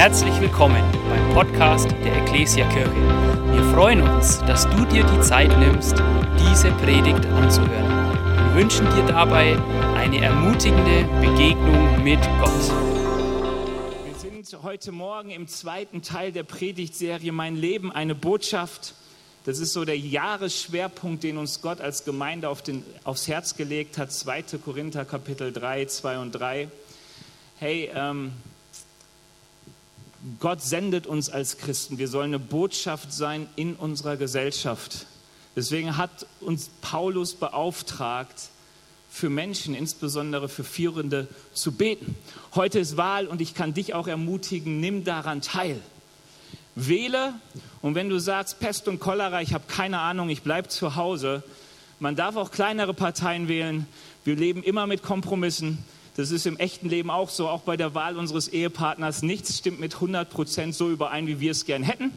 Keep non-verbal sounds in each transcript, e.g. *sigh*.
Herzlich willkommen beim Podcast der Ecclesia Kirche. Wir freuen uns, dass du dir die Zeit nimmst, diese Predigt anzuhören. Wir wünschen dir dabei eine ermutigende Begegnung mit Gott. Wir sind heute Morgen im zweiten Teil der Predigtserie Mein Leben, eine Botschaft. Das ist so der Jahresschwerpunkt, den uns Gott als Gemeinde auf den, aufs Herz gelegt hat. 2. Korinther Kapitel 3, 2 und 3. Hey, ähm, Gott sendet uns als Christen. Wir sollen eine Botschaft sein in unserer Gesellschaft. Deswegen hat uns Paulus beauftragt, für Menschen, insbesondere für Führende, zu beten. Heute ist Wahl und ich kann dich auch ermutigen, nimm daran teil. Wähle und wenn du sagst, Pest und Cholera, ich habe keine Ahnung, ich bleibe zu Hause, man darf auch kleinere Parteien wählen. Wir leben immer mit Kompromissen. Das ist im echten Leben auch so, auch bei der Wahl unseres Ehepartners. Nichts stimmt mit 100 Prozent so überein, wie wir es gern hätten.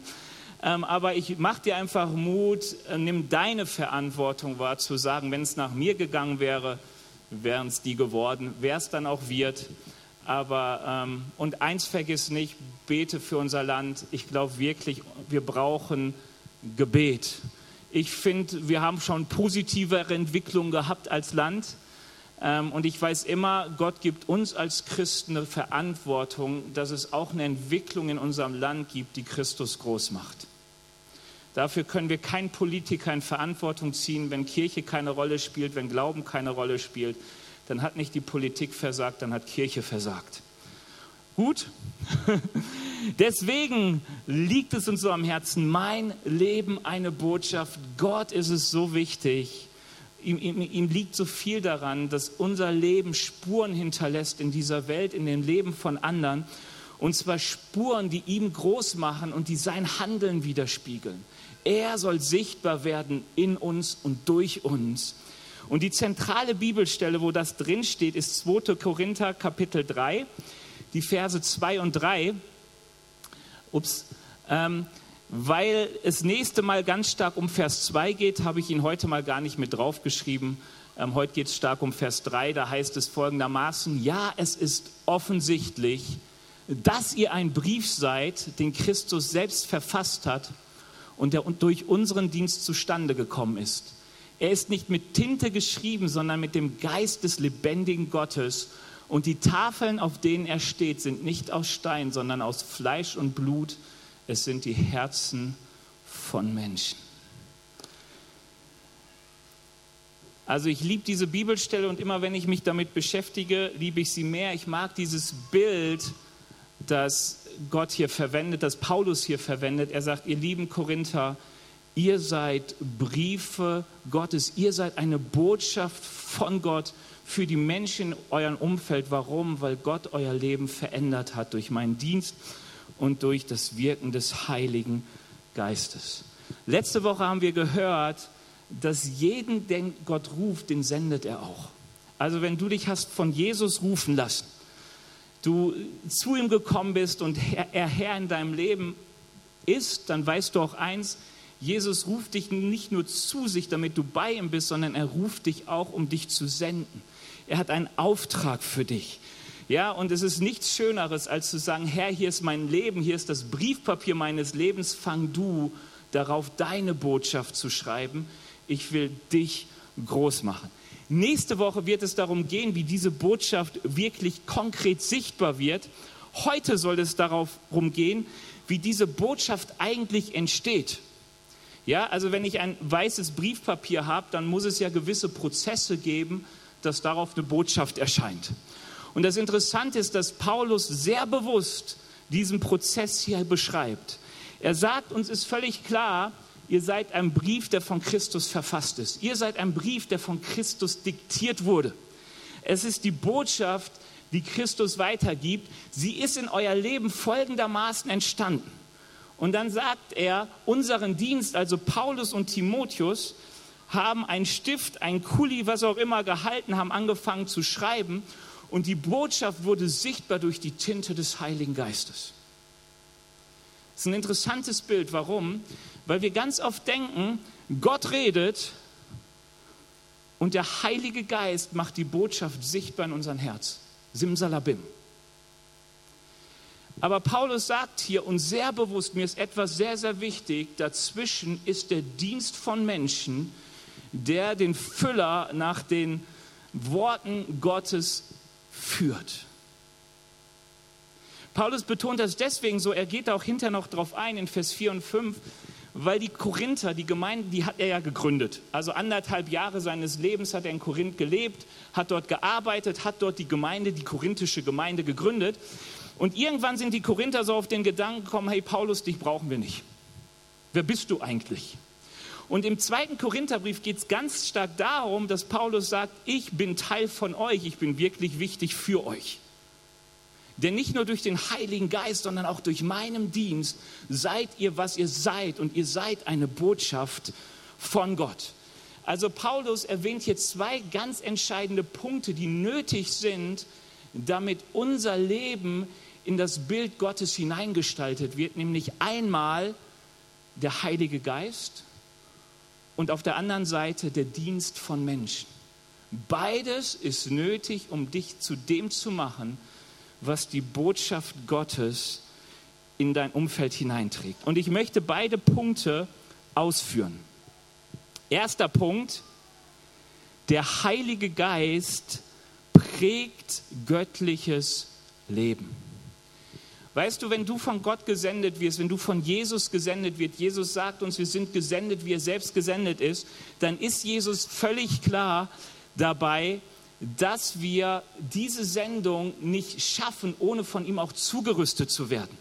Ähm, aber ich mache dir einfach Mut, äh, nimm deine Verantwortung wahr, zu sagen, wenn es nach mir gegangen wäre, wären es die geworden, wer es dann auch wird. Aber, ähm, und eins vergiss nicht, bete für unser Land. Ich glaube wirklich, wir brauchen Gebet. Ich finde, wir haben schon positivere Entwicklungen gehabt als Land. Ähm, und ich weiß immer, Gott gibt uns als Christen eine Verantwortung, dass es auch eine Entwicklung in unserem Land gibt, die Christus groß macht. Dafür können wir kein Politiker in Verantwortung ziehen, wenn Kirche keine Rolle spielt, wenn Glauben keine Rolle spielt. Dann hat nicht die Politik versagt, dann hat Kirche versagt. Gut? *laughs* Deswegen liegt es uns so am Herzen, mein Leben eine Botschaft. Gott ist es so wichtig, ihm, ihm, ihm liegt so viel daran, dass unser Leben Spuren hinterlässt in dieser Welt, in dem Leben von anderen. Und zwar Spuren, die ihm groß machen und die sein Handeln widerspiegeln. Er soll sichtbar werden in uns und durch uns. Und die zentrale Bibelstelle, wo das drinsteht, ist 2. Korinther Kapitel 3, die Verse 2 und 3. Ups. Ähm, weil es nächste Mal ganz stark um Vers 2 geht, habe ich ihn heute mal gar nicht mit draufgeschrieben. Ähm, heute geht es stark um Vers 3, da heißt es folgendermaßen, ja, es ist offensichtlich, dass ihr ein Brief seid, den Christus selbst verfasst hat und der durch unseren Dienst zustande gekommen ist. Er ist nicht mit Tinte geschrieben, sondern mit dem Geist des lebendigen Gottes. Und die Tafeln, auf denen er steht, sind nicht aus Stein, sondern aus Fleisch und Blut es sind die Herzen von Menschen. Also ich liebe diese Bibelstelle und immer wenn ich mich damit beschäftige, liebe ich sie mehr. Ich mag dieses Bild, das Gott hier verwendet, das Paulus hier verwendet. Er sagt, ihr lieben Korinther, ihr seid Briefe Gottes, ihr seid eine Botschaft von Gott für die Menschen in eurem Umfeld. Warum? Weil Gott euer Leben verändert hat durch meinen Dienst und durch das Wirken des Heiligen Geistes. Letzte Woche haben wir gehört, dass jeden, den Gott ruft, den sendet er auch. Also wenn du dich hast von Jesus rufen lassen, du zu ihm gekommen bist und er Herr in deinem Leben ist, dann weißt du auch eins, Jesus ruft dich nicht nur zu sich, damit du bei ihm bist, sondern er ruft dich auch, um dich zu senden. Er hat einen Auftrag für dich. Ja, und es ist nichts Schöneres, als zu sagen, Herr, hier ist mein Leben, hier ist das Briefpapier meines Lebens, fang du darauf, deine Botschaft zu schreiben. Ich will dich groß machen. Nächste Woche wird es darum gehen, wie diese Botschaft wirklich konkret sichtbar wird. Heute soll es darum gehen, wie diese Botschaft eigentlich entsteht. Ja, also wenn ich ein weißes Briefpapier habe, dann muss es ja gewisse Prozesse geben, dass darauf eine Botschaft erscheint. Und das Interessante ist, dass Paulus sehr bewusst diesen Prozess hier beschreibt. Er sagt, uns ist völlig klar, ihr seid ein Brief, der von Christus verfasst ist. Ihr seid ein Brief, der von Christus diktiert wurde. Es ist die Botschaft, die Christus weitergibt. Sie ist in euer Leben folgendermaßen entstanden. Und dann sagt er, unseren Dienst, also Paulus und Timotheus, haben einen Stift, ein Kuli, was auch immer gehalten, haben angefangen zu schreiben und die Botschaft wurde sichtbar durch die Tinte des Heiligen Geistes. Das ist ein interessantes Bild. Warum? Weil wir ganz oft denken, Gott redet und der Heilige Geist macht die Botschaft sichtbar in unserem Herz. Simsalabim. Aber Paulus sagt hier und sehr bewusst, mir ist etwas sehr, sehr wichtig, dazwischen ist der Dienst von Menschen, der den Füller nach den Worten Gottes führt. Paulus betont das deswegen so, er geht auch hinterher noch darauf ein in Vers 4 und 5, weil die Korinther, die Gemeinde, die hat er ja gegründet. Also anderthalb Jahre seines Lebens hat er in Korinth gelebt, hat dort gearbeitet, hat dort die Gemeinde, die korinthische Gemeinde gegründet. Und irgendwann sind die Korinther so auf den Gedanken gekommen, hey Paulus, dich brauchen wir nicht. Wer bist du eigentlich? Und im zweiten Korintherbrief geht es ganz stark darum, dass Paulus sagt, ich bin Teil von euch, ich bin wirklich wichtig für euch. Denn nicht nur durch den Heiligen Geist, sondern auch durch meinen Dienst seid ihr, was ihr seid. Und ihr seid eine Botschaft von Gott. Also Paulus erwähnt hier zwei ganz entscheidende Punkte, die nötig sind, damit unser Leben in das Bild Gottes hineingestaltet wird, nämlich einmal der Heilige Geist und auf der anderen Seite der Dienst von Menschen. Beides ist nötig, um dich zu dem zu machen, was die Botschaft Gottes in dein Umfeld hineinträgt. Und ich möchte beide Punkte ausführen. Erster Punkt, der Heilige Geist prägt göttliches Leben. Weißt du, wenn du von Gott gesendet wirst, wenn du von Jesus gesendet wirst, Jesus sagt uns, wir sind gesendet, wie er selbst gesendet ist, dann ist Jesus völlig klar dabei, dass wir diese Sendung nicht schaffen, ohne von ihm auch zugerüstet zu werden.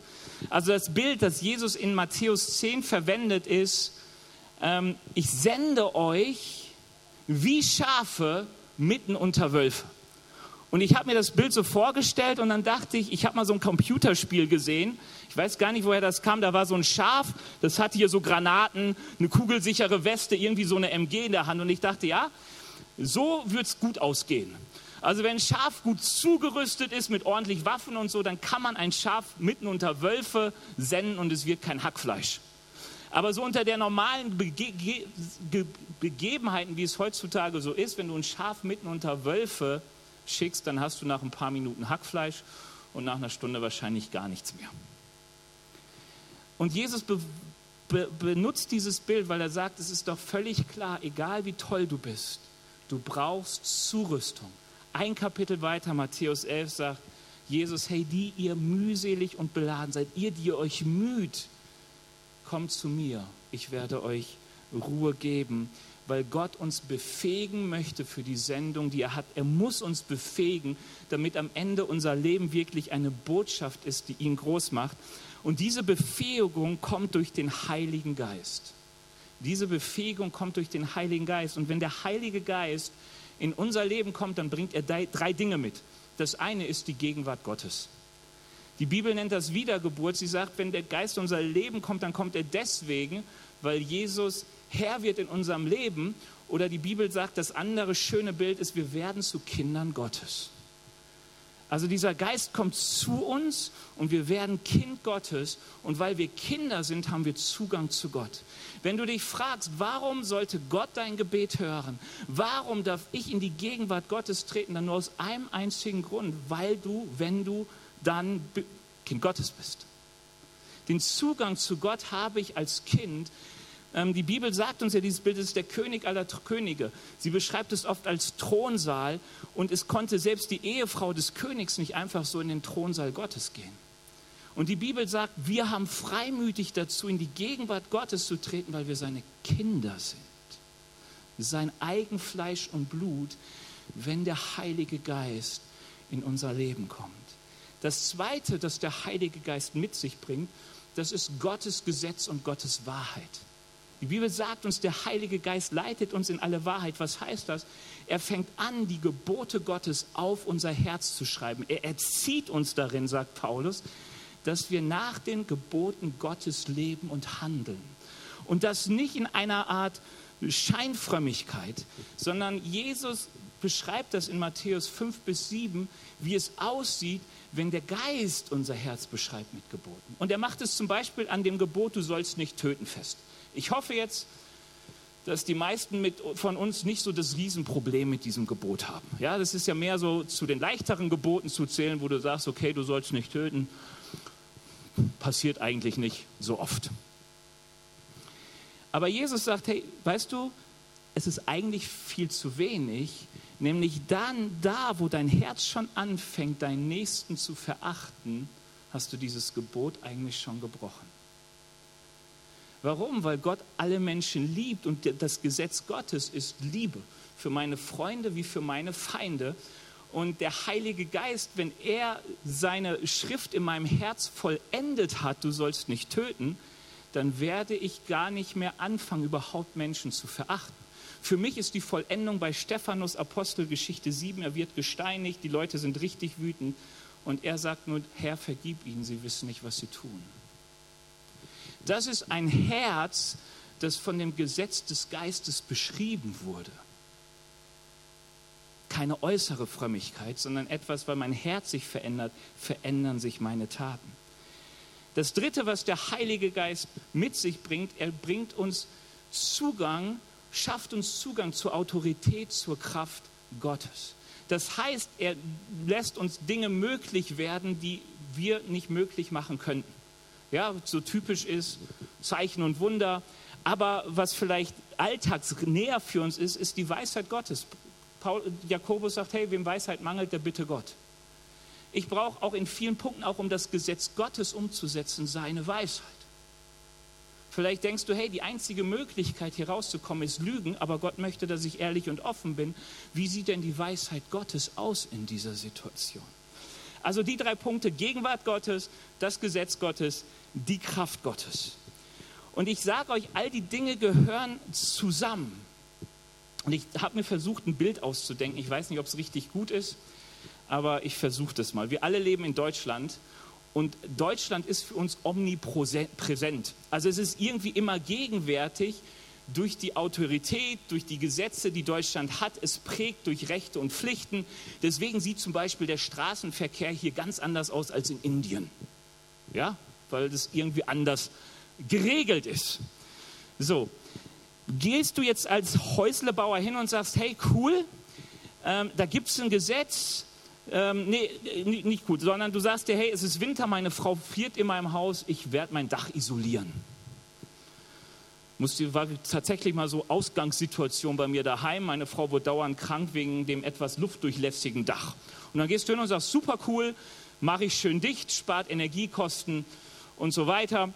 Also das Bild, das Jesus in Matthäus 10 verwendet, ist, ähm, ich sende euch wie Schafe mitten unter Wölfe. Und ich habe mir das Bild so vorgestellt und dann dachte ich, ich habe mal so ein Computerspiel gesehen. Ich weiß gar nicht, woher das kam. Da war so ein Schaf, das hatte hier so Granaten, eine kugelsichere Weste, irgendwie so eine MG in der Hand. Und ich dachte, ja, so wird es gut ausgehen. Also wenn ein Schaf gut zugerüstet ist mit ordentlich Waffen und so, dann kann man ein Schaf mitten unter Wölfe senden und es wird kein Hackfleisch. Aber so unter der normalen Bege Ge Begebenheiten, wie es heutzutage so ist, wenn du ein Schaf mitten unter Wölfe schickst, dann hast du nach ein paar Minuten Hackfleisch und nach einer Stunde wahrscheinlich gar nichts mehr. Und Jesus be be benutzt dieses Bild, weil er sagt, es ist doch völlig klar, egal wie toll du bist, Du brauchst Zurüstung. Ein Kapitel weiter, Matthäus 11 sagt Jesus, hey, die ihr mühselig und beladen seid, ihr, die ihr euch müht, kommt zu mir. Ich werde euch Ruhe geben, weil Gott uns befähigen möchte für die Sendung, die er hat. Er muss uns befähigen, damit am Ende unser Leben wirklich eine Botschaft ist, die ihn groß macht. Und diese Befähigung kommt durch den Heiligen Geist. Diese Befähigung kommt durch den Heiligen Geist. Und wenn der Heilige Geist in unser Leben kommt, dann bringt er drei Dinge mit. Das eine ist die Gegenwart Gottes. Die Bibel nennt das Wiedergeburt. Sie sagt, wenn der Geist in unser Leben kommt, dann kommt er deswegen, weil Jesus Herr wird in unserem Leben. Oder die Bibel sagt, das andere schöne Bild ist, wir werden zu Kindern Gottes. Also dieser Geist kommt zu uns und wir werden Kind Gottes und weil wir Kinder sind, haben wir Zugang zu Gott. Wenn du dich fragst, warum sollte Gott dein Gebet hören? Warum darf ich in die Gegenwart Gottes treten? Dann nur aus einem einzigen Grund, weil du, wenn du dann Kind Gottes bist. Den Zugang zu Gott habe ich als Kind, die Bibel sagt uns ja, dieses Bild ist der König aller Könige. Sie beschreibt es oft als Thronsaal und es konnte selbst die Ehefrau des Königs nicht einfach so in den Thronsaal Gottes gehen. Und die Bibel sagt, wir haben freimütig dazu, in die Gegenwart Gottes zu treten, weil wir seine Kinder sind. Sein Eigenfleisch und Blut, wenn der Heilige Geist in unser Leben kommt. Das Zweite, das der Heilige Geist mit sich bringt, das ist Gottes Gesetz und Gottes Wahrheit. Die Bibel sagt uns, der Heilige Geist leitet uns in alle Wahrheit. Was heißt das? Er fängt an, die Gebote Gottes auf unser Herz zu schreiben. Er erzieht uns darin, sagt Paulus, dass wir nach den Geboten Gottes leben und handeln. Und das nicht in einer Art Scheinfrömmigkeit, sondern Jesus beschreibt das in Matthäus 5 bis 7, wie es aussieht, wenn der Geist unser Herz beschreibt mit Geboten. Und er macht es zum Beispiel an dem Gebot, du sollst nicht töten fest. Ich hoffe jetzt, dass die meisten mit, von uns nicht so das Riesenproblem mit diesem Gebot haben. Ja, das ist ja mehr so zu den leichteren Geboten zu zählen, wo du sagst, okay, du sollst nicht töten. passiert eigentlich nicht so oft. Aber Jesus sagt, hey, weißt du, es ist eigentlich viel zu wenig, nämlich dann, da, wo dein Herz schon anfängt, deinen Nächsten zu verachten, hast du dieses Gebot eigentlich schon gebrochen. Warum? Weil Gott alle Menschen liebt und das Gesetz Gottes ist Liebe für meine Freunde wie für meine Feinde. Und der Heilige Geist, wenn er seine Schrift in meinem Herz vollendet hat, du sollst nicht töten, dann werde ich gar nicht mehr anfangen, überhaupt Menschen zu verachten. Für mich ist die Vollendung bei Stephanus Apostelgeschichte 7, er wird gesteinigt, die Leute sind richtig wütend und er sagt nur, Herr, vergib ihnen, sie wissen nicht, was sie tun. Das ist ein Herz, das von dem Gesetz des Geistes beschrieben wurde. Keine äußere Frömmigkeit, sondern etwas, weil mein Herz sich verändert, verändern sich meine Taten. Das Dritte, was der Heilige Geist mit sich bringt, er bringt uns Zugang, schafft uns Zugang zur Autorität, zur Kraft Gottes. Das heißt, er lässt uns Dinge möglich werden, die wir nicht möglich machen könnten ja, so typisch ist, Zeichen und Wunder. Aber was vielleicht alltagsnäher für uns ist, ist die Weisheit Gottes. Paul, Jakobus sagt, hey, wem Weisheit mangelt, der bitte Gott. Ich brauche auch in vielen Punkten, auch um das Gesetz Gottes umzusetzen, seine Weisheit. Vielleicht denkst du, hey, die einzige Möglichkeit hier rauszukommen ist Lügen, aber Gott möchte, dass ich ehrlich und offen bin. Wie sieht denn die Weisheit Gottes aus in dieser Situation? Also die drei Punkte, Gegenwart Gottes, das Gesetz Gottes, die Kraft Gottes. Und ich sage euch, all die Dinge gehören zusammen. Und ich habe mir versucht, ein Bild auszudenken. Ich weiß nicht, ob es richtig gut ist, aber ich versuche das mal. Wir alle leben in Deutschland und Deutschland ist für uns omnipräsent. Also es ist irgendwie immer gegenwärtig durch die Autorität, durch die Gesetze, die Deutschland hat. Es prägt durch Rechte und Pflichten. Deswegen sieht zum Beispiel der Straßenverkehr hier ganz anders aus als in Indien. Ja, weil das irgendwie anders geregelt ist. So, gehst du jetzt als Häuslebauer hin und sagst, hey, cool, ähm, da gibt es ein Gesetz, ähm, nee, nicht gut, sondern du sagst dir, hey, es ist Winter, meine Frau friert in meinem Haus, ich werde mein Dach isolieren musste, war tatsächlich mal so Ausgangssituation bei mir daheim. Meine Frau wurde dauernd krank wegen dem etwas luftdurchlässigen Dach. Und dann gehst du hin und sagst, super cool, mache ich schön dicht, spart Energiekosten und so weiter.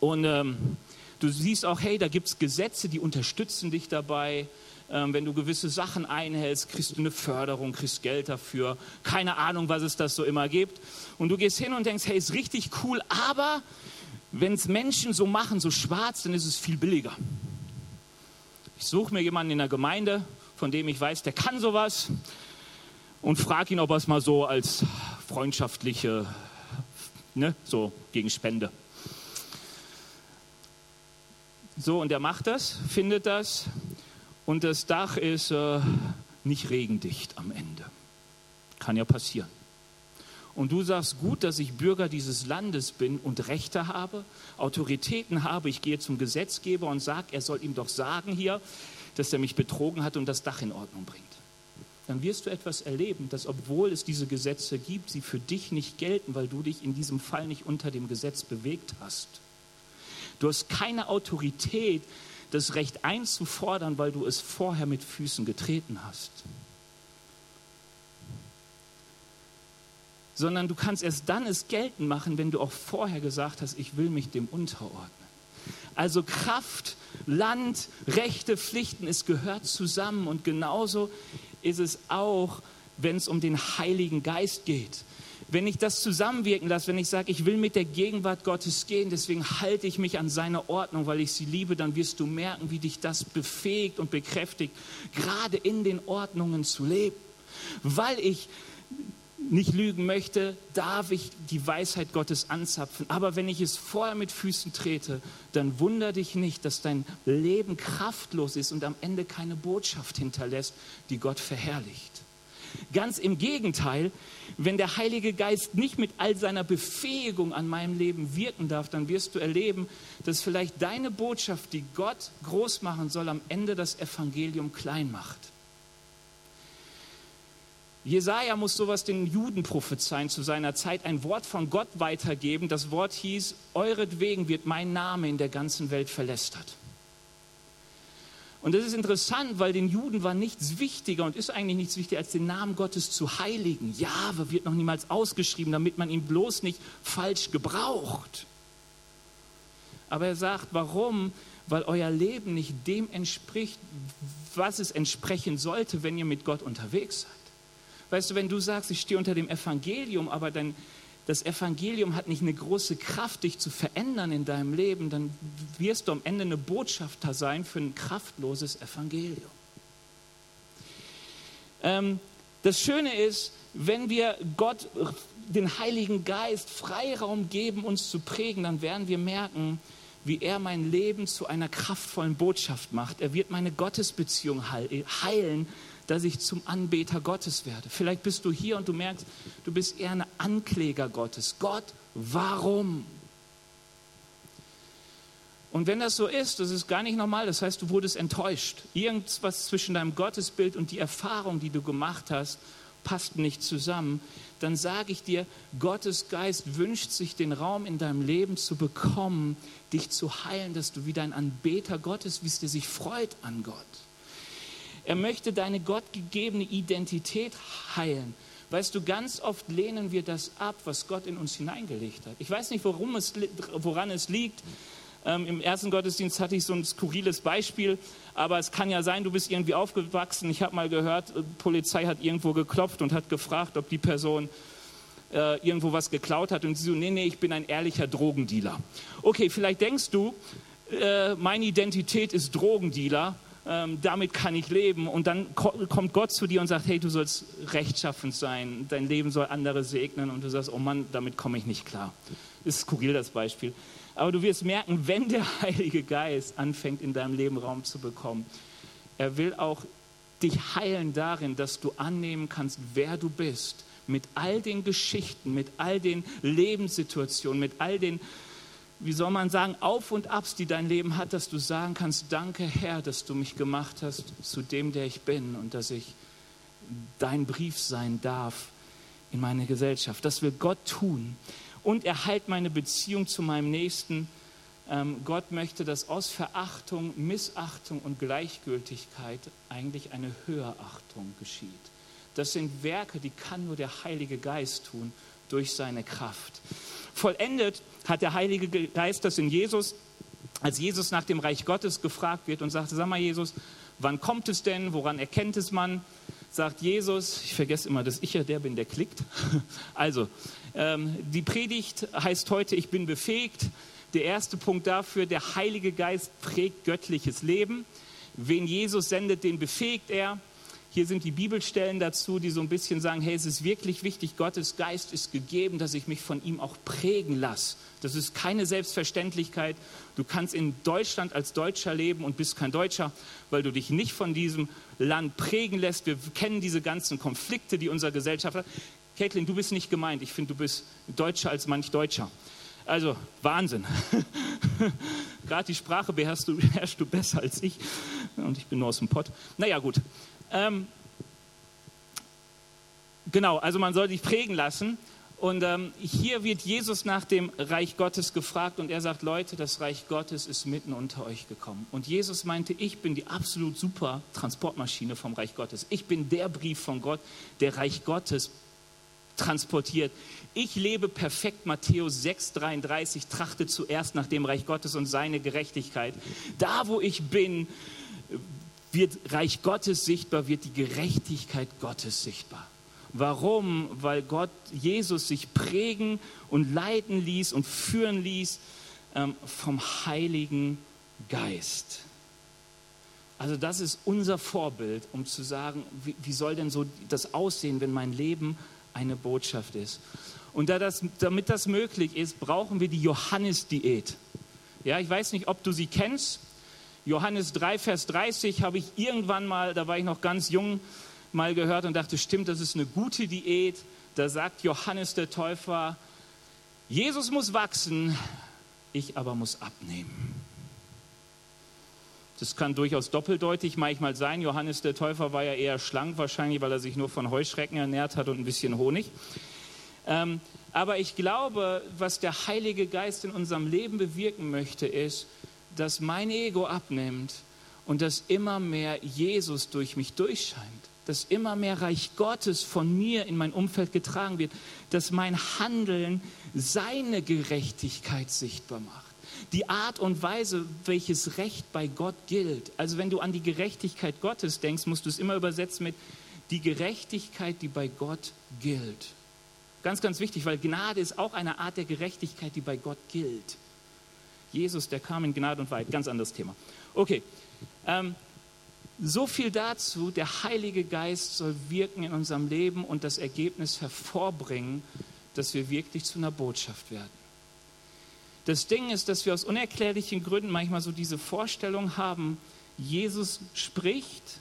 Und ähm, du siehst auch, hey, da gibt es Gesetze, die unterstützen dich dabei. Ähm, wenn du gewisse Sachen einhältst, kriegst du eine Förderung, kriegst Geld dafür. Keine Ahnung, was es das so immer gibt. Und du gehst hin und denkst, hey, ist richtig cool, aber wenn es Menschen so machen, so schwarz, dann ist es viel billiger. Ich suche mir jemanden in der Gemeinde, von dem ich weiß, der kann sowas und frage ihn, ob er es mal so als freundschaftliche, ne, so gegen Spende. So, und er macht das, findet das und das Dach ist äh, nicht regendicht am Ende. Kann ja passieren und du sagst, gut, dass ich Bürger dieses Landes bin und Rechte habe, Autoritäten habe, ich gehe zum Gesetzgeber und sage, er soll ihm doch sagen hier, dass er mich betrogen hat und das Dach in Ordnung bringt. Dann wirst du etwas erleben, dass obwohl es diese Gesetze gibt, sie für dich nicht gelten, weil du dich in diesem Fall nicht unter dem Gesetz bewegt hast. Du hast keine Autorität, das Recht einzufordern, weil du es vorher mit Füßen getreten hast. Sondern du kannst erst dann es geltend machen, wenn du auch vorher gesagt hast, ich will mich dem unterordnen. Also Kraft, Land, Rechte, Pflichten, es gehört zusammen und genauso ist es auch, wenn es um den Heiligen Geist geht. Wenn ich das zusammenwirken lasse, wenn ich sage, ich will mit der Gegenwart Gottes gehen, deswegen halte ich mich an seine Ordnung, weil ich sie liebe, dann wirst du merken, wie dich das befähigt und bekräftigt, gerade in den Ordnungen zu leben. Weil ich nicht lügen möchte, darf ich die Weisheit Gottes anzapfen. Aber wenn ich es vorher mit Füßen trete, dann wunder dich nicht, dass dein Leben kraftlos ist und am Ende keine Botschaft hinterlässt, die Gott verherrlicht. Ganz im Gegenteil, wenn der Heilige Geist nicht mit all seiner Befähigung an meinem Leben wirken darf, dann wirst du erleben, dass vielleicht deine Botschaft, die Gott groß machen soll, am Ende das Evangelium klein macht. Jesaja muss sowas den Juden prophezeien zu seiner Zeit, ein Wort von Gott weitergeben. Das Wort hieß: Euretwegen wird mein Name in der ganzen Welt verlästert. Und das ist interessant, weil den Juden war nichts wichtiger und ist eigentlich nichts wichtiger, als den Namen Gottes zu heiligen. Jahwe wird noch niemals ausgeschrieben, damit man ihn bloß nicht falsch gebraucht. Aber er sagt, warum? Weil euer Leben nicht dem entspricht, was es entsprechen sollte, wenn ihr mit Gott unterwegs seid. Weißt du, wenn du sagst, ich stehe unter dem Evangelium, aber dein, das Evangelium hat nicht eine große Kraft, dich zu verändern in deinem Leben, dann wirst du am Ende eine Botschafter sein für ein kraftloses Evangelium. Ähm, das Schöne ist, wenn wir Gott, den Heiligen Geist, Freiraum geben, uns zu prägen, dann werden wir merken, wie er mein Leben zu einer kraftvollen Botschaft macht. Er wird meine Gottesbeziehung heilen, dass ich zum Anbeter Gottes werde. Vielleicht bist du hier und du merkst, du bist eher ein Ankläger Gottes. Gott, warum? Und wenn das so ist, das ist gar nicht normal, das heißt, du wurdest enttäuscht. Irgendwas zwischen deinem Gottesbild und die Erfahrung, die du gemacht hast, passt nicht zusammen, dann sage ich dir, Gottes Geist wünscht sich den Raum in deinem Leben zu bekommen, dich zu heilen, dass du wieder ein Anbeter Gottes bist, der sich freut an Gott. Er möchte deine gottgegebene Identität heilen. Weißt du, ganz oft lehnen wir das ab, was Gott in uns hineingelegt hat. Ich weiß nicht, worum es, woran es liegt. Ähm, Im ersten Gottesdienst hatte ich so ein skurriles Beispiel, aber es kann ja sein, du bist irgendwie aufgewachsen. Ich habe mal gehört, die äh, Polizei hat irgendwo geklopft und hat gefragt, ob die Person äh, irgendwo was geklaut hat. Und sie so, nee, nee, ich bin ein ehrlicher Drogendealer. Okay, vielleicht denkst du, äh, meine Identität ist Drogendealer ähm, damit kann ich leben. Und dann kommt Gott zu dir und sagt, hey, du sollst rechtschaffend sein, dein Leben soll andere segnen. Und du sagst, oh Mann, damit komme ich nicht klar. Ist skurril, das Beispiel. Aber du wirst merken, wenn der *laughs* Heilige Geist anfängt, in deinem Leben Raum zu bekommen, er will auch dich heilen darin, dass du annehmen kannst, wer du bist. Mit all den Geschichten, mit all den Lebenssituationen, mit all den wie soll man sagen, Auf und Abs, die dein Leben hat, dass du sagen kannst, danke Herr, dass du mich gemacht hast zu dem, der ich bin und dass ich dein Brief sein darf in meine Gesellschaft. Das will Gott tun. Und er heilt meine Beziehung zu meinem Nächsten. Ähm, Gott möchte, dass aus Verachtung, Missachtung und Gleichgültigkeit eigentlich eine Höherachtung geschieht. Das sind Werke, die kann nur der Heilige Geist tun durch seine Kraft. Vollendet hat der Heilige Geist das in Jesus, als Jesus nach dem Reich Gottes gefragt wird und sagte, sag mal Jesus, wann kommt es denn, woran erkennt es man? Sagt Jesus, ich vergesse immer, dass ich ja der bin, der klickt. *laughs* Also, ähm, die Predigt heißt heute, ich bin befähigt. Der erste Punkt dafür, der Heilige Geist prägt göttliches Leben. Wen Jesus sendet, den befähigt er. Hier sind die Bibelstellen dazu, die so ein bisschen sagen, hey, es ist wirklich wichtig, Gottes Geist ist gegeben, dass ich mich von ihm auch prägen lasse. Das ist keine Selbstverständlichkeit. Du kannst in Deutschland als Deutscher leben und bist kein Deutscher, weil du dich nicht von diesem Land prägen lässt. Wir kennen diese ganzen Konflikte, die unsere Gesellschaft hat. Caitlin, du bist nicht gemeint. Ich finde, du bist Deutscher als manch Deutscher. Also Wahnsinn. *laughs* Gerade die Sprache beherrschst du, beherrschst du besser als ich. Und ich bin nur aus dem Pott. Naja, gut. Ähm, genau, also man soll sich prägen lassen. Und ähm, hier wird Jesus nach dem Reich Gottes gefragt und er sagt, Leute, das Reich Gottes ist mitten unter euch gekommen. Und Jesus meinte, ich bin die absolut super Transportmaschine vom Reich Gottes. Ich bin der Brief von Gott, der Reich Gottes transportiert. Ich lebe perfekt, Matthäus 6,33, trachte zuerst nach dem Reich Gottes und seine Gerechtigkeit. Da, wo ich bin, wird Reich Gottes sichtbar, wird die Gerechtigkeit Gottes sichtbar. Warum? Weil Gott Jesus sich prägen und leiten ließ und führen ließ ähm, vom Heiligen Geist. Also das ist unser Vorbild, um zu sagen, wie, wie soll denn so das aussehen, wenn mein Leben eine Botschaft ist. Und da das, damit das möglich ist, brauchen wir die Johannes-Diät. Ja, ich weiß nicht, ob du sie kennst. Johannes 3, Vers 30 habe ich irgendwann mal, da war ich noch ganz jung, mal gehört und dachte, stimmt, das ist eine gute Diät. Da sagt Johannes der Täufer, Jesus muss wachsen, ich aber muss abnehmen. Das kann durchaus doppeldeutig manchmal sein. Johannes der Täufer war ja eher schlank, wahrscheinlich, weil er sich nur von Heuschrecken ernährt hat und ein bisschen Honig. Ähm, aber ich glaube, was der Heilige Geist in unserem Leben bewirken möchte, ist, dass mein Ego abnimmt und dass immer mehr Jesus durch mich durchscheint. Dass immer mehr Reich Gottes von mir in mein Umfeld getragen wird. Dass mein Handeln seine Gerechtigkeit sichtbar macht. Die Art und Weise, welches Recht bei Gott gilt. Also wenn du an die Gerechtigkeit Gottes denkst, musst du es immer übersetzen mit die Gerechtigkeit, die bei Gott gilt. Ganz, ganz wichtig, weil Gnade ist auch eine Art der Gerechtigkeit, die bei Gott gilt. Jesus, der kam in Gnade und Wahrheit. Ganz anderes Thema. Okay. Ähm, so viel dazu. Der Heilige Geist soll wirken in unserem Leben und das Ergebnis hervorbringen, dass wir wirklich zu einer Botschaft werden. Das Ding ist, dass wir aus unerklärlichen Gründen manchmal so diese Vorstellung haben, Jesus spricht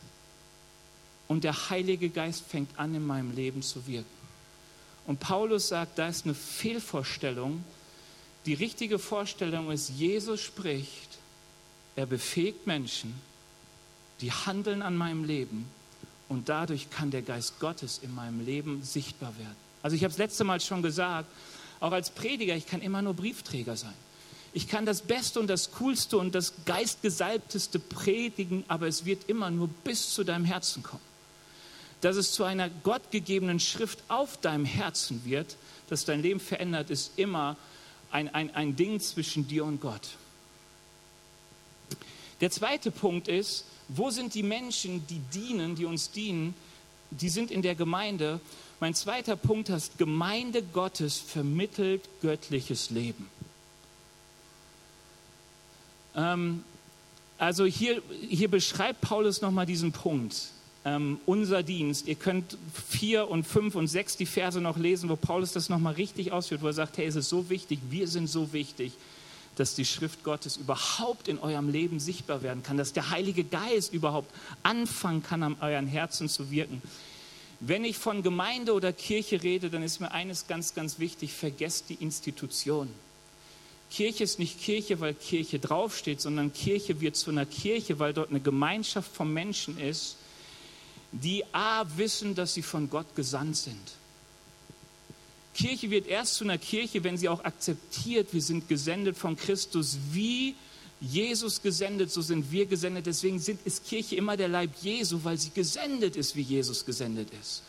und der Heilige Geist fängt an, in meinem Leben zu wirken. Und Paulus sagt, da ist eine Fehlvorstellung. Die richtige Vorstellung ist, Jesus spricht, er befähigt Menschen, die handeln an meinem Leben und dadurch kann der Geist Gottes in meinem Leben sichtbar werden. Also ich habe es letzte Mal schon gesagt, auch als Prediger, ich kann immer nur Briefträger sein. Ich kann das Beste und das Coolste und das Geistgesalbteste predigen, aber es wird immer nur bis zu deinem Herzen kommen dass es zu einer gottgegebenen Schrift auf deinem Herzen wird, dass dein Leben verändert, ist immer ein, ein, ein Ding zwischen dir und Gott. Der zweite Punkt ist, wo sind die Menschen, die dienen, die uns dienen? Die sind in der Gemeinde. Mein zweiter Punkt ist, Gemeinde Gottes vermittelt göttliches Leben. Ähm, also hier, hier beschreibt Paulus nochmal diesen Punkt ähm, unser Dienst. Ihr könnt vier und fünf und sechs die Verse noch lesen, wo Paulus das nochmal richtig ausführt, wo er sagt, hey, es ist so wichtig, wir sind so wichtig, dass die Schrift Gottes überhaupt in eurem Leben sichtbar werden kann, dass der Heilige Geist überhaupt anfangen kann, an euren Herzen zu wirken. Wenn ich von Gemeinde oder Kirche rede, dann ist mir eines ganz, ganz wichtig, vergesst die Institution. Kirche ist nicht Kirche, weil Kirche draufsteht, sondern Kirche wird zu einer Kirche, weil dort eine Gemeinschaft von Menschen ist, die A wissen, dass sie von Gott gesandt sind. Kirche wird erst zu einer Kirche, wenn sie auch akzeptiert, wir sind gesendet von Christus, wie Jesus gesendet, so sind wir gesendet. Deswegen sind, ist Kirche immer der Leib Jesu, weil sie gesendet ist, wie Jesus gesendet ist.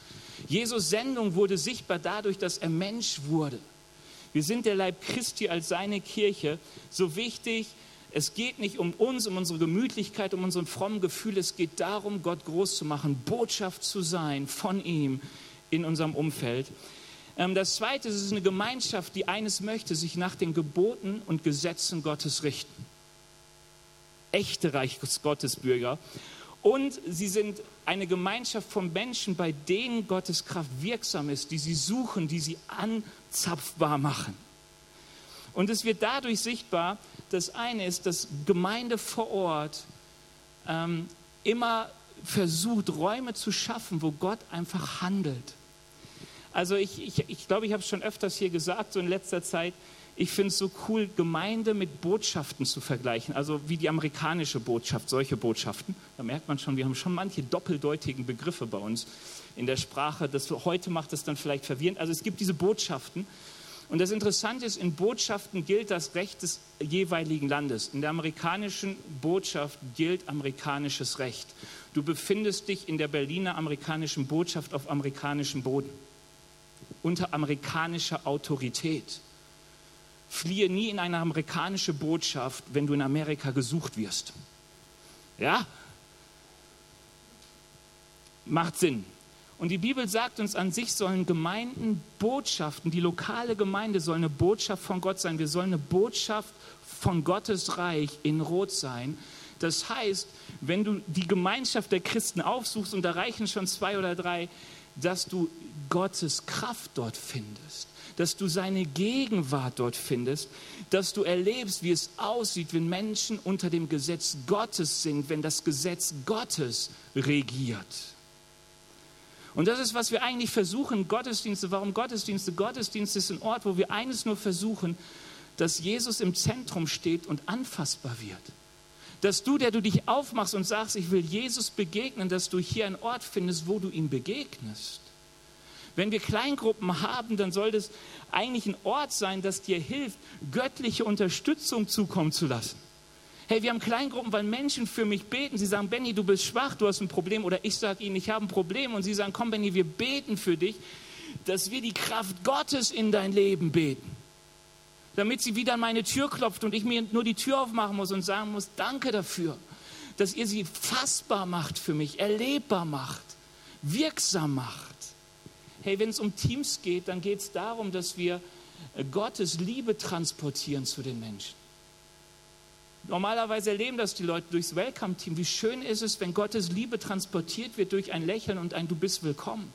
Jesus Sendung wurde sichtbar dadurch, dass er Mensch wurde. Wir sind der Leib Christi als seine Kirche. So wichtig, es geht nicht um uns, um unsere Gemütlichkeit, um unsere frommen Gefühle. Es geht darum, Gott groß zu machen, Botschaft zu sein von ihm in unserem Umfeld. Ähm, das Zweite ist, es ist eine Gemeinschaft, die eines möchte, sich nach den Geboten und Gesetzen Gottes richten. Echte Reich Gottes Bürger. Und sie sind eine Gemeinschaft von Menschen, bei denen Gottes Kraft wirksam ist, die sie suchen, die sie anzapfbar machen. Und es wird dadurch sichtbar, das eine ist, dass Gemeinde vor Ort ähm, immer versucht, Räume zu schaffen, wo Gott einfach handelt. Also ich, ich, ich glaube, ich habe es schon öfters hier gesagt, so in letzter Zeit, ich finde es so cool, Gemeinde mit Botschaften zu vergleichen, also wie die amerikanische Botschaft, solche Botschaften. Da merkt man schon, wir haben schon manche doppeldeutigen Begriffe bei uns in der Sprache. Das heute macht es dann vielleicht verwirrend. Also es gibt diese Botschaften und das Interessante ist, in Botschaften gilt das Recht des jeweiligen Landes. In der amerikanischen Botschaft gilt amerikanisches Recht. Du befindest dich in der Berliner amerikanischen Botschaft auf amerikanischem Boden, unter amerikanischer Autorität. Fliehe nie in eine amerikanische Botschaft, wenn du in Amerika gesucht wirst. Ja? Macht Sinn. Und die Bibel sagt uns, an sich sollen Gemeinden Botschaften, die lokale Gemeinde soll eine Botschaft von Gott sein. Wir sollen eine Botschaft von Gottes Reich in Rot sein. Das heißt, wenn du die Gemeinschaft der Christen aufsuchst, und da reichen schon zwei oder drei, dass du Gottes Kraft dort findest, dass du seine Gegenwart dort findest, dass du erlebst, wie es aussieht, wenn Menschen unter dem Gesetz Gottes sind, wenn das Gesetz Gottes regiert. Und das ist, was wir eigentlich versuchen, Gottesdienste. Warum Gottesdienste? Gottesdienst ist ein Ort, wo wir eines nur versuchen, dass Jesus im Zentrum steht und anfassbar wird. Dass du, der du dich aufmachst und sagst, ich will Jesus begegnen, dass du hier einen Ort findest, wo du ihm begegnest. Wenn wir Kleingruppen haben, dann soll das eigentlich ein Ort sein, das dir hilft, göttliche Unterstützung zukommen zu lassen. Hey, wir haben Kleingruppen, weil Menschen für mich beten. Sie sagen, Benny, du bist schwach, du hast ein Problem. Oder ich sage ihnen, ich habe ein Problem. Und sie sagen, komm, Benny, wir beten für dich, dass wir die Kraft Gottes in dein Leben beten. Damit sie wieder an meine Tür klopft und ich mir nur die Tür aufmachen muss und sagen muss, danke dafür, dass ihr sie fassbar macht für mich, erlebbar macht, wirksam macht. Hey, wenn es um Teams geht, dann geht es darum, dass wir Gottes Liebe transportieren zu den Menschen. Normalerweise erleben das die Leute durchs Welcome-Team. Wie schön ist es, wenn Gottes Liebe transportiert wird durch ein Lächeln und ein Du bist willkommen.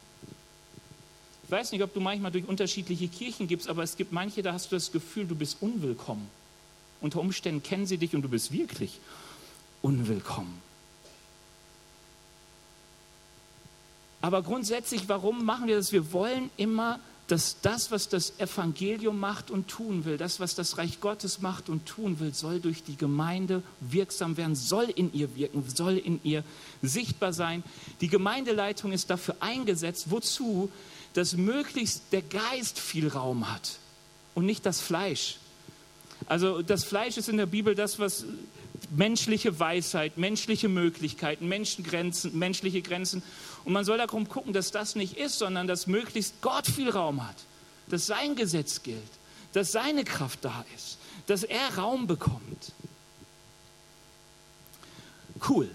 Ich weiß nicht, ob du manchmal durch unterschiedliche Kirchen gibst, aber es gibt manche, da hast du das Gefühl, du bist unwillkommen. Unter Umständen kennen sie dich und du bist wirklich unwillkommen. Aber grundsätzlich, warum machen wir das? Wir wollen immer, dass das, was das Evangelium macht und tun will, das, was das Reich Gottes macht und tun will, soll durch die Gemeinde wirksam werden, soll in ihr wirken, soll in ihr sichtbar sein. Die Gemeindeleitung ist dafür eingesetzt, wozu? Dass möglichst der Geist viel Raum hat und nicht das Fleisch. Also das Fleisch ist in der Bibel das, was menschliche Weisheit, menschliche Möglichkeiten, Menschengrenzen, menschliche Grenzen. Und man soll darum gucken, dass das nicht ist, sondern dass möglichst Gott viel Raum hat, dass sein Gesetz gilt, dass seine Kraft da ist, dass er Raum bekommt. Cool.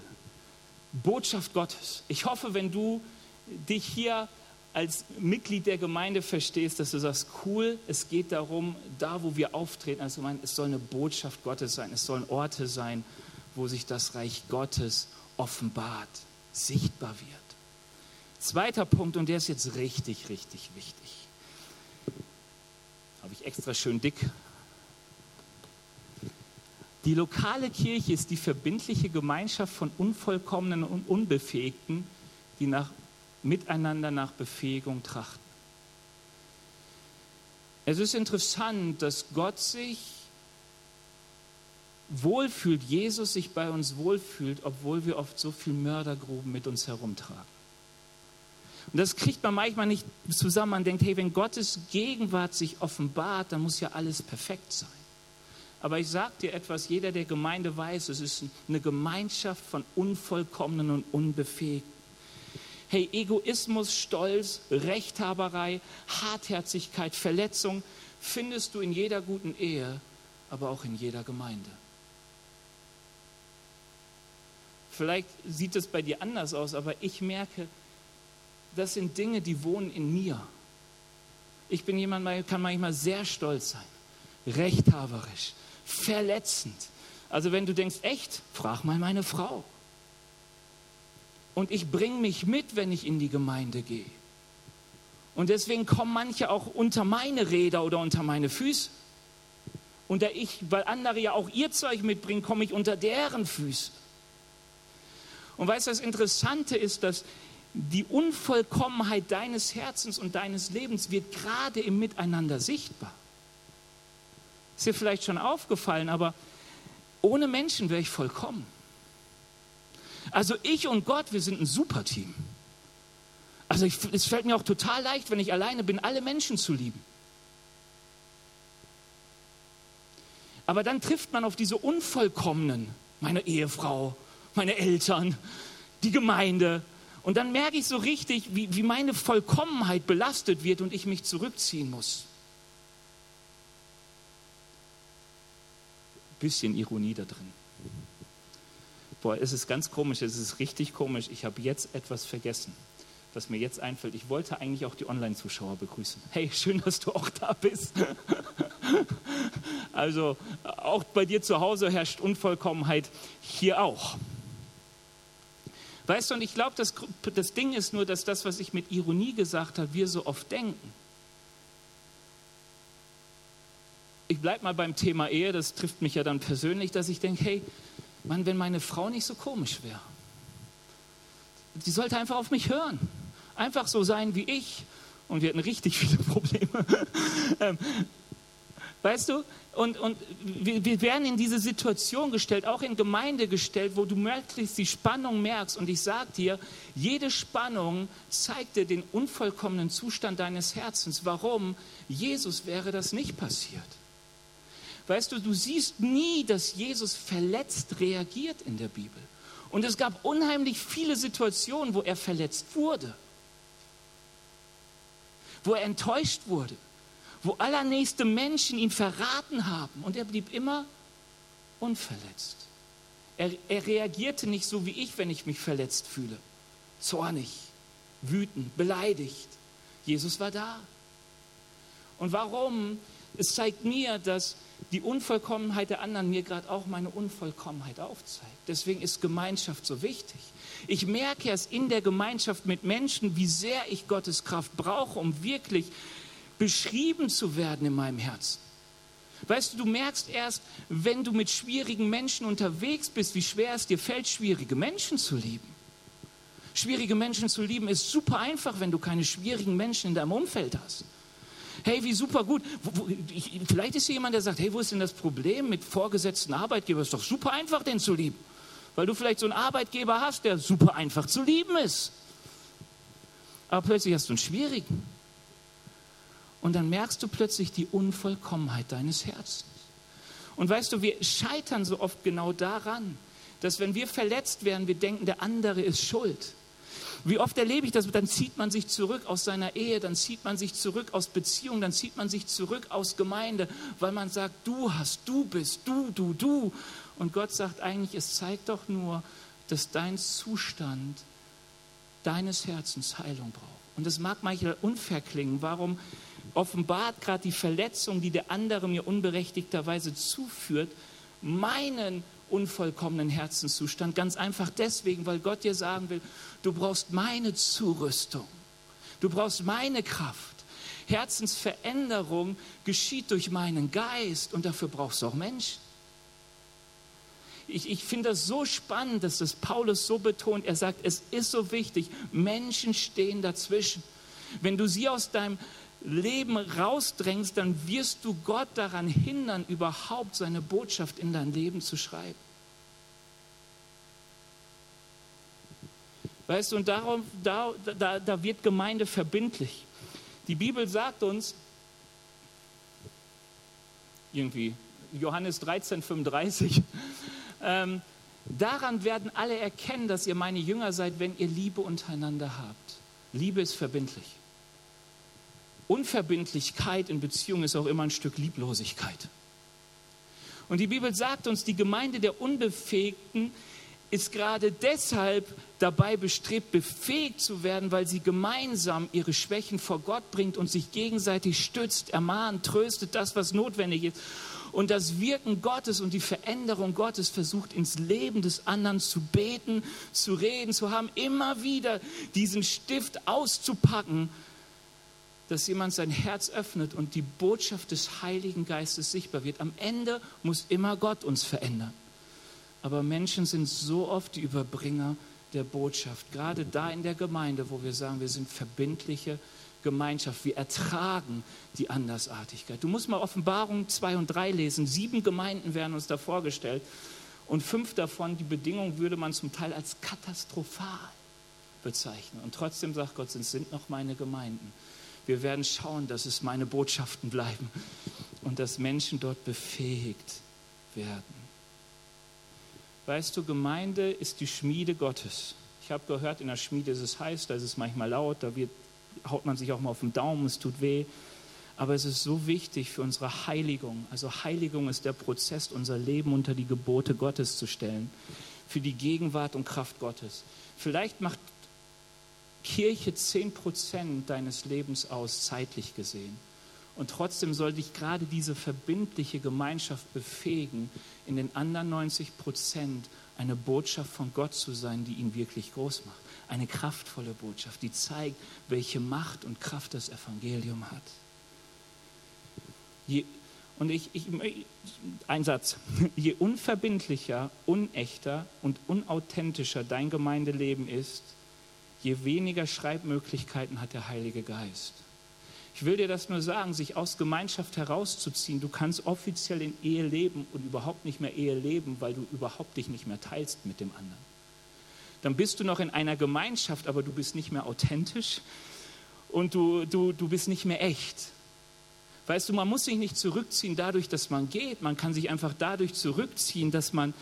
Botschaft Gottes. Ich hoffe, wenn du dich hier als Mitglied der Gemeinde verstehst, dass du sagst, cool, es geht darum, da wo wir auftreten als Gemeinde, es soll eine Botschaft Gottes sein, es sollen Orte sein, wo sich das Reich Gottes offenbart, sichtbar wird. Zweiter Punkt, und der ist jetzt richtig, richtig wichtig. Habe ich extra schön dick. Die lokale Kirche ist die verbindliche Gemeinschaft von Unvollkommenen und Unbefähigten, die nach miteinander nach Befähigung trachten. Es ist interessant, dass Gott sich wohlfühlt, Jesus sich bei uns wohlfühlt, obwohl wir oft so viel Mördergruben mit uns herumtragen. Und das kriegt man manchmal nicht zusammen. Man denkt, hey, wenn Gottes Gegenwart sich offenbart, dann muss ja alles perfekt sein. Aber ich sage dir etwas, jeder der Gemeinde weiß, es ist eine Gemeinschaft von Unvollkommenen und Unbefähigten. Hey, Egoismus, Stolz, Rechthaberei, Hartherzigkeit, Verletzung findest du in jeder guten Ehe, aber auch in jeder Gemeinde. Vielleicht sieht es bei dir anders aus, aber ich merke, das sind Dinge, die wohnen in mir. Ich bin jemand, der kann manchmal sehr stolz sein, rechthaberisch, verletzend. Also wenn du denkst, echt, frag mal meine Frau. Und ich bringe mich mit, wenn ich in die Gemeinde gehe. Und deswegen kommen manche auch unter meine Räder oder unter meine Füße. Und da ich, weil andere ja auch ihr Zeug mitbringen, komme ich unter deren Füße. Und weißt du, das Interessante ist, dass die Unvollkommenheit deines Herzens und deines Lebens wird gerade im Miteinander sichtbar. Ist dir vielleicht schon aufgefallen, aber ohne Menschen wäre ich vollkommen. Also ich und Gott, wir sind ein super Team. Also ich, es fällt mir auch total leicht, wenn ich alleine bin, alle Menschen zu lieben. Aber dann trifft man auf diese Unvollkommenen, meine Ehefrau, meine Eltern, die Gemeinde. Und dann merke ich so richtig, wie, wie meine Vollkommenheit belastet wird und ich mich zurückziehen muss. Bisschen Ironie da drin. Boah, es ist ganz komisch, es ist richtig komisch. Ich habe jetzt etwas vergessen, was mir jetzt einfällt. Ich wollte eigentlich auch die Online-Zuschauer begrüßen. Hey, schön, dass du auch da bist. *laughs* Also auch bei dir zu Hause herrscht Unvollkommenheit, hier auch. Weißt du, und ich glaube, das, das Ding ist nur, dass das, was ich mit Ironie gesagt habe, wir so oft denken. Ich bleibe mal beim Thema Ehe, das trifft mich ja dann persönlich, dass ich denke, hey, Mann, wenn meine Frau nicht so komisch wäre. Die sollte einfach auf mich hören. Einfach so sein wie ich. Und wir hatten richtig viele *laughs* Probleme. Ähm, Weißt du? Und, und wir, wir werden in diese Situation gestellt, auch in Gemeinde gestellt, wo du möglichst die Spannung merkst. Und ich sage dir, jede Spannung zeigt dir den unvollkommenen Zustand deines Herzens. Warum? Jesus wäre das nicht passiert. Weißt du, du siehst nie, dass Jesus verletzt reagiert in der Bibel. Und es gab unheimlich viele Situationen, wo er verletzt wurde, wo er enttäuscht wurde, wo allernächste Menschen ihn verraten haben. Und er blieb immer unverletzt. Er, er reagierte nicht so wie ich, wenn ich mich verletzt fühle. Zornig, wütend, beleidigt. Jesus war da. Und warum? Es zeigt mir, dass die Unvollkommenheit der anderen mir gerade auch meine Unvollkommenheit aufzeigt. Deswegen ist Gemeinschaft so wichtig. Ich merke erst in der Gemeinschaft mit Menschen, wie sehr ich Gottes Kraft brauche, um wirklich beschrieben zu werden in meinem Herzen. Weißt du, du merkst erst, wenn du mit schwierigen Menschen unterwegs bist, wie schwer es dir fällt, schwierige Menschen zu lieben. Schwierige Menschen zu lieben ist super einfach, wenn du keine schwierigen Menschen in deinem Umfeld hast. Hey, wie super gut. Wo, wo, ich, vielleicht ist hier jemand, der sagt, hey, wo ist denn das Problem mit vorgesetzten Arbeitgebern? Ist doch super einfach, den zu lieben. Weil du vielleicht so einen Arbeitgeber hast, der super einfach zu lieben ist. Aber plötzlich hast du einen schwierigen. Und dann merkst du plötzlich die Unvollkommenheit deines Herzens. Und weißt du, wir scheitern so oft genau daran, dass wenn wir verletzt werden, wir denken, der andere ist schuld. Wie oft erlebe ich das? Dann zieht man sich zurück aus seiner Ehe, dann zieht man sich zurück aus Beziehung, dann zieht man sich zurück aus Gemeinde, weil man sagt, du hast, du bist, du, du, du. Und Gott sagt eigentlich, es zeigt doch nur, dass dein Zustand deines Herzens Heilung braucht. Und das mag manchmal unfair klingen. Warum offenbart gerade die Verletzung, die der andere mir unberechtigterweise zuführt, meinen unvollkommenen Herzenszustand. Ganz einfach deswegen, weil Gott dir sagen will, du brauchst meine Zurüstung. Du brauchst meine Kraft. Herzensveränderung geschieht durch meinen Geist und dafür brauchst du auch Menschen. Ich, ich finde das so spannend, dass das Paulus so betont. Er sagt, es ist so wichtig, Menschen stehen dazwischen. Wenn du sie aus deinem Leben rausdrängst, dann wirst du Gott daran hindern, überhaupt seine Botschaft in dein Leben zu schreiben. Weißt du, und darum, da, da, da wird Gemeinde verbindlich. Die Bibel sagt uns, irgendwie, Johannes 13, 35, *laughs* ähm, daran werden alle erkennen, dass ihr meine Jünger seid, wenn ihr Liebe untereinander habt. Liebe ist verbindlich. Unverbindlichkeit in Beziehungen ist auch immer ein Stück Lieblosigkeit. Und die Bibel sagt uns, die Gemeinde der Unbefähigten ist gerade deshalb dabei bestrebt, befähigt zu werden, weil sie gemeinsam ihre Schwächen vor Gott bringt und sich gegenseitig stützt, ermahnt, tröstet, das, was notwendig ist. Und das Wirken Gottes und die Veränderung Gottes versucht ins Leben des anderen zu beten, zu reden, zu haben, immer wieder diesen Stift auszupacken dass jemand sein Herz öffnet und die Botschaft des Heiligen Geistes sichtbar wird. Am Ende muss immer Gott uns verändern. Aber Menschen sind so oft die Überbringer der Botschaft. Gerade da in der Gemeinde, wo wir sagen, wir sind verbindliche Gemeinschaft. Wir ertragen die Andersartigkeit. Du musst mal Offenbarung 2 und 3 lesen. Sieben Gemeinden werden uns da vorgestellt. Und fünf davon, die Bedingungen würde man zum Teil als katastrophal bezeichnen. Und trotzdem sagt Gott, es sind noch meine Gemeinden. Wir werden schauen, dass es meine Botschaften bleiben und dass Menschen dort befähigt werden. Weißt du, Gemeinde ist die Schmiede Gottes. Ich habe gehört, in der Schmiede ist es heiß, da ist es manchmal laut, da wird, haut man sich auch mal auf den Daumen, es tut weh. Aber es ist so wichtig für unsere Heiligung. Also Heiligung ist der Prozess, unser Leben unter die Gebote Gottes zu stellen. Für die Gegenwart und Kraft Gottes. Vielleicht macht Kirche 10 Prozent deines Lebens aus, zeitlich gesehen. Und trotzdem soll dich gerade diese verbindliche Gemeinschaft befähigen, in den anderen 90 Prozent eine Botschaft von Gott zu sein, die ihn wirklich groß macht. Eine kraftvolle Botschaft, die zeigt, welche Macht und Kraft das Evangelium hat. Je, und ich, ich, ein Satz, je unverbindlicher, unechter und unauthentischer dein Gemeindeleben ist, je weniger Schreibmöglichkeiten hat der Heilige Geist. Ich will dir das nur sagen, sich aus Gemeinschaft herauszuziehen. Du kannst offiziell in Ehe leben und überhaupt nicht mehr Ehe leben, weil du überhaupt dich nicht mehr teilst mit dem anderen. Dann bist du noch in einer Gemeinschaft, aber du bist nicht mehr authentisch und du, du, du bist nicht mehr echt. Weißt du, man muss sich nicht zurückziehen dadurch, dass man geht. Man kann sich einfach dadurch zurückziehen, dass man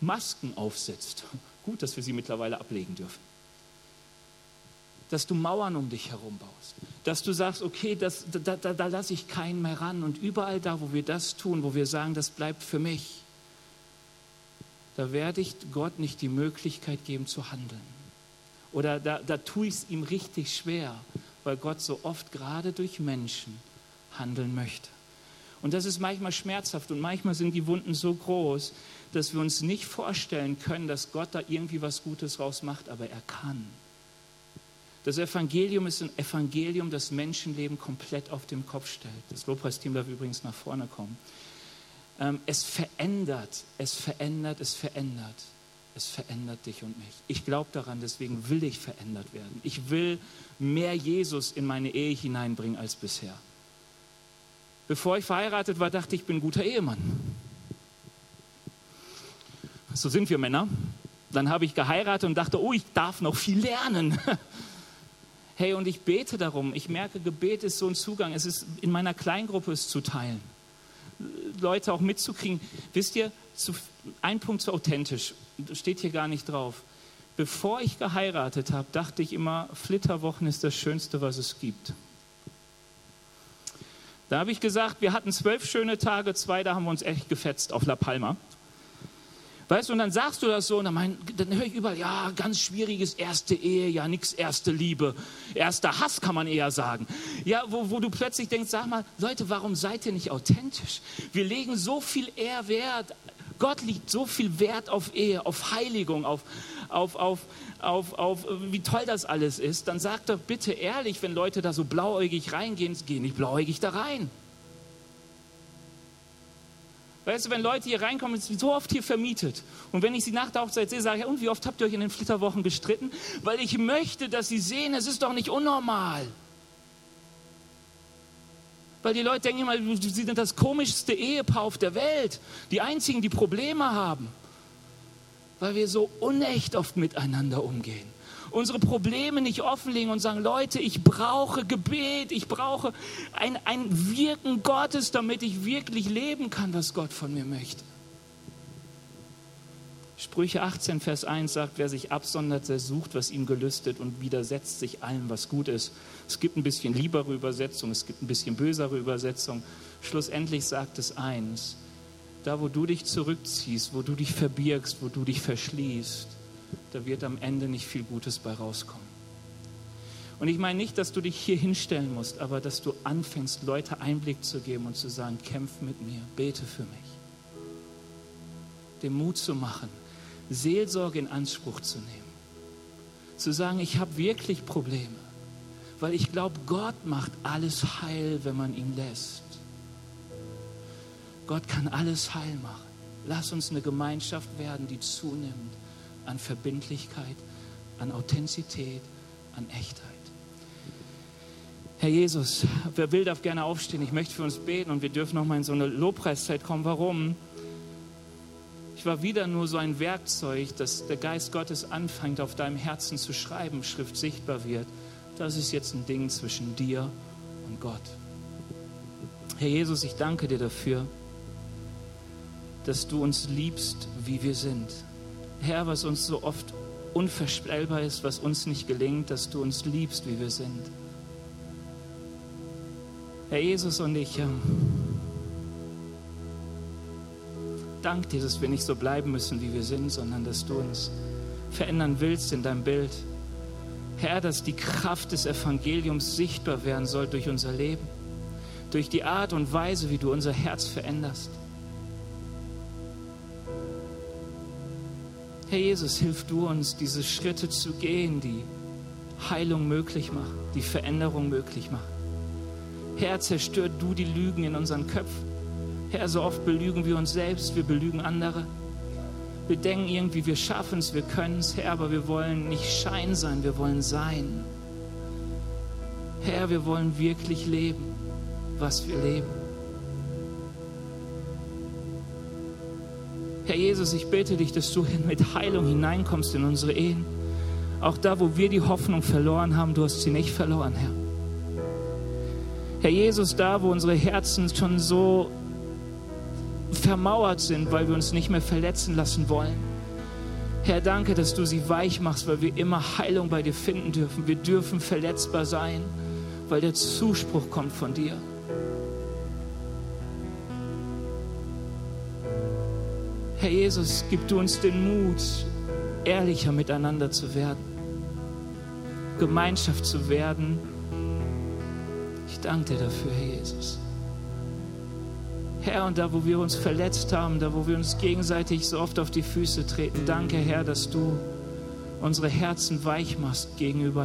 Masken aufsetzt. Gut, dass wir sie mittlerweile ablegen dürfen. Dass du Mauern um dich herum baust. Dass du sagst, okay, das, da, da, da lasse ich keinen mehr ran. Und überall da, wo wir das tun, wo wir sagen, das bleibt für mich, da werde ich Gott nicht die Möglichkeit geben zu handeln. Oder da, da tue ich es ihm richtig schwer, weil Gott so oft gerade durch Menschen handeln möchte. Und das ist manchmal schmerzhaft und manchmal sind die Wunden so groß, dass wir uns nicht vorstellen können, dass Gott da irgendwie was Gutes rausmacht, aber er kann. Das Evangelium ist ein Evangelium, das Menschenleben komplett auf den Kopf stellt. Das Lobpreisteam darf übrigens nach vorne kommen. Ähm, es verändert, es verändert, es verändert. Es verändert dich und mich. Ich glaube daran, deswegen will ich verändert werden. Ich will mehr Jesus in meine Ehe hineinbringen als bisher. Bevor ich verheiratet war, dachte ich, ich bin ein guter Ehemann. So sind wir Männer. Dann habe ich geheiratet und dachte, oh, ich darf noch viel lernen. *laughs* Hey, und ich bete darum. Ich merke, Gebet ist so ein Zugang. Es ist in meiner Kleingruppe es zu teilen. Leute auch mitzukriegen. Wisst ihr, zu, ein Punkt zu authentisch. Steht hier gar nicht drauf. Bevor ich geheiratet habe, dachte ich immer, Flitterwochen ist das Schönste, was es gibt. Da habe ich gesagt, wir hatten zwölf schöne Tage, zwei, da haben wir uns echt gefetzt auf La Palma. Weißt du, und dann sagst du das so, und dann, mein, dann höre ich überall, ja, ganz schwieriges erste Ehe, ja, nichts erste Liebe, erster Hass kann man eher sagen. Ja, wo, wo du plötzlich denkst, sag mal, Leute, warum seid ihr nicht authentisch? Wir legen so viel eher Wert, Gott legt so viel Wert auf Ehe, auf Heiligung, auf, auf, auf, auf, auf wie toll das alles ist. Dann sagt doch bitte ehrlich, wenn Leute da so blauäugig reingehen, geh nicht blauäugig da rein. Weißt du, wenn Leute hier reinkommen, ist so oft hier vermietet. Und wenn ich sie nach der Hochzeit sehe, sage ich, und wie oft habt ihr euch in den Flitterwochen gestritten? Weil ich möchte, dass sie sehen, es ist doch nicht unnormal. Weil die Leute denken immer, sie sind das komischste Ehepaar auf der Welt. Die einzigen, die Probleme haben. Weil wir so unecht oft miteinander umgehen unsere Probleme nicht offenlegen und sagen, Leute, ich brauche Gebet, ich brauche ein, ein Wirken Gottes, damit ich wirklich leben kann, was Gott von mir möchte. Sprüche 18, Vers 1 sagt, wer sich absondert, der sucht, was ihm gelüstet und widersetzt sich allem, was gut ist. Es gibt ein bisschen liebere Übersetzung, es gibt ein bisschen bösere Übersetzung. Schlussendlich sagt es eins, da wo du dich zurückziehst, wo du dich verbirgst, wo du dich verschließt, da wird am Ende nicht viel Gutes bei rauskommen. Und ich meine nicht, dass du dich hier hinstellen musst, aber dass du anfängst, Leute Einblick zu geben und zu sagen, kämpf mit mir, bete für mich. Den Mut zu machen, Seelsorge in Anspruch zu nehmen. Zu sagen, ich habe wirklich Probleme, weil ich glaube, Gott macht alles heil, wenn man ihn lässt. Gott kann alles heil machen. Lass uns eine Gemeinschaft werden, die zunimmt an Verbindlichkeit, an Authentizität, an Echtheit. Herr Jesus, wer will, darf gerne aufstehen. Ich möchte für uns beten und wir dürfen noch mal in so eine Lobpreiszeit kommen. Warum? Ich war wieder nur so ein Werkzeug, dass der Geist Gottes anfängt, auf deinem Herzen zu schreiben, Schrift sichtbar wird. Das ist jetzt ein Ding zwischen dir und Gott. Herr Jesus, ich danke dir dafür, dass du uns liebst, wie wir sind. Herr, was uns so oft unvorstellbar ist, was uns nicht gelingt, dass du uns liebst, wie wir sind. Herr Jesus und ich, ähm, dank dir, dass wir nicht so bleiben müssen, wie wir sind, sondern dass du uns verändern willst in deinem Bild. Herr, dass die Kraft des Evangeliums sichtbar werden soll durch unser Leben, durch die Art und Weise, wie du unser Herz veränderst. Herr Jesus, hilf du uns, diese Schritte zu gehen, die Heilung möglich machen, die Veränderung möglich machen. Herr, zerstört du die Lügen in unseren Köpfen. Herr, so oft belügen wir uns selbst, wir belügen andere. Wir denken irgendwie, wir schaffen es, wir können es, Herr, aber wir wollen nicht Schein sein, wir wollen sein. Herr, wir wollen wirklich leben, was wir leben. Herr Jesus, ich bitte dich, dass du *laughs* mit Heilung hineinkommst in unsere Ehen. Auch da, wo wir die Hoffnung verloren haben, du hast sie nicht verloren, Herr. Herr Jesus, da, wo unsere Herzen schon so vermauert sind, weil wir uns nicht mehr verletzen lassen wollen. Herr, danke, dass du sie weich machst, weil wir immer Heilung bei dir finden dürfen. Wir dürfen verletzbar sein, weil der Zuspruch kommt von dir. Herr Jesus, gib du uns den Mut, ehrlicher miteinander zu werden, Gemeinschaft zu werden. Ich danke dir dafür, Herr Jesus. Herr, und da, wo wir uns verletzt haben, da, wo wir uns gegenseitig so oft auf die Füße treten, danke, Herr, dass du unsere Herzen weich machst gegenüber